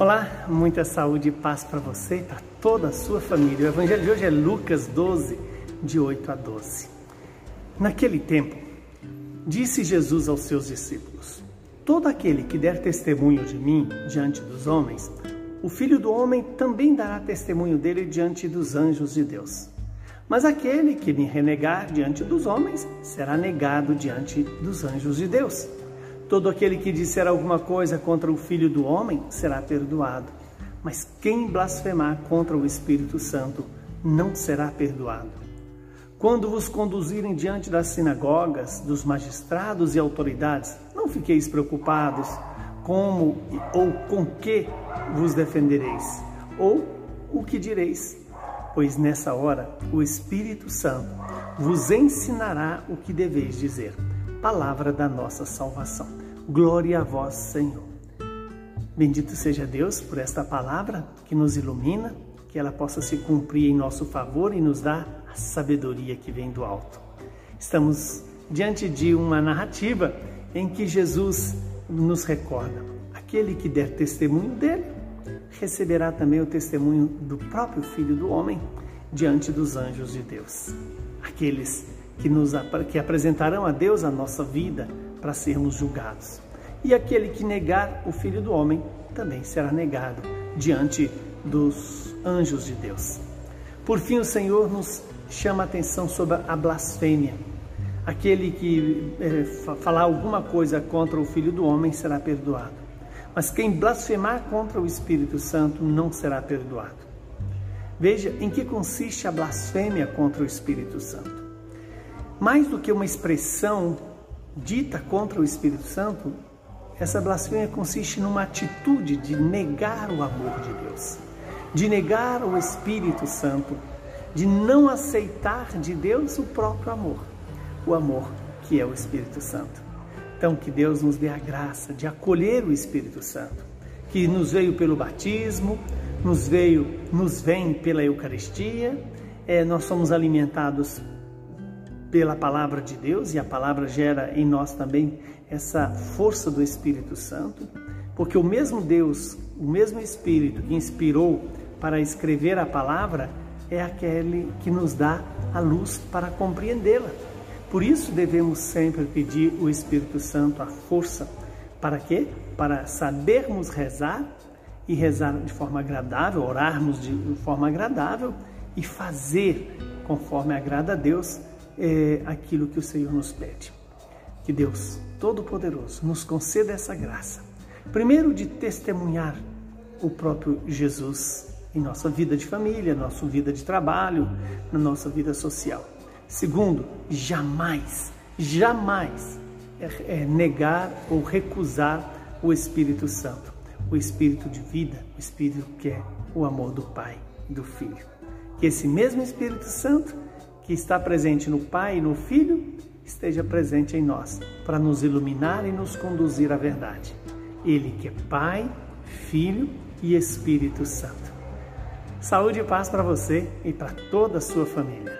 Olá, muita saúde e paz para você e para toda a sua família. O evangelho de hoje é Lucas 12, de 8 a 12. Naquele tempo, disse Jesus aos seus discípulos: Todo aquele que der testemunho de mim diante dos homens, o filho do homem também dará testemunho dele diante dos anjos de Deus. Mas aquele que me renegar diante dos homens será negado diante dos anjos de Deus. Todo aquele que disser alguma coisa contra o Filho do Homem será perdoado, mas quem blasfemar contra o Espírito Santo não será perdoado. Quando vos conduzirem diante das sinagogas, dos magistrados e autoridades, não fiqueis preocupados como ou com que vos defendereis, ou o que direis, pois nessa hora o Espírito Santo vos ensinará o que deveis dizer palavra da nossa salvação. Glória a vós, Senhor. Bendito seja Deus por esta palavra que nos ilumina, que ela possa se cumprir em nosso favor e nos dar a sabedoria que vem do alto. Estamos diante de uma narrativa em que Jesus nos recorda: aquele que der testemunho dele receberá também o testemunho do próprio Filho do Homem diante dos anjos de Deus. Aqueles que, nos, que apresentarão a Deus a nossa vida para sermos julgados. E aquele que negar o Filho do Homem também será negado diante dos anjos de Deus. Por fim, o Senhor nos chama a atenção sobre a blasfêmia. Aquele que é, falar alguma coisa contra o Filho do Homem será perdoado. Mas quem blasfemar contra o Espírito Santo não será perdoado. Veja em que consiste a blasfêmia contra o Espírito Santo. Mais do que uma expressão dita contra o Espírito Santo, essa blasfêmia consiste numa atitude de negar o amor de Deus, de negar o Espírito Santo, de não aceitar de Deus o próprio amor, o amor que é o Espírito Santo. Então, que Deus nos dê a graça de acolher o Espírito Santo, que nos veio pelo batismo, nos veio, nos vem pela Eucaristia, é, nós somos alimentados pela palavra de Deus e a palavra gera em nós também essa força do Espírito Santo, porque o mesmo Deus, o mesmo Espírito que inspirou para escrever a palavra é aquele que nos dá a luz para compreendê-la. Por isso devemos sempre pedir o Espírito Santo a força para quê? Para sabermos rezar e rezar de forma agradável, orarmos de forma agradável e fazer conforme agrada a Deus é, aquilo que o Senhor nos pede. Que Deus Todo-Poderoso nos conceda essa graça. Primeiro, de testemunhar o próprio Jesus em nossa vida de família, nossa vida de trabalho, na nossa vida social. Segundo, jamais, jamais é, é negar ou recusar o Espírito Santo, o Espírito de vida, o Espírito que é o amor do Pai e do Filho. Que esse mesmo Espírito Santo que está presente no Pai e no Filho, esteja presente em nós, para nos iluminar e nos conduzir à verdade. Ele que é Pai, Filho e Espírito Santo. Saúde e paz para você e para toda a sua família.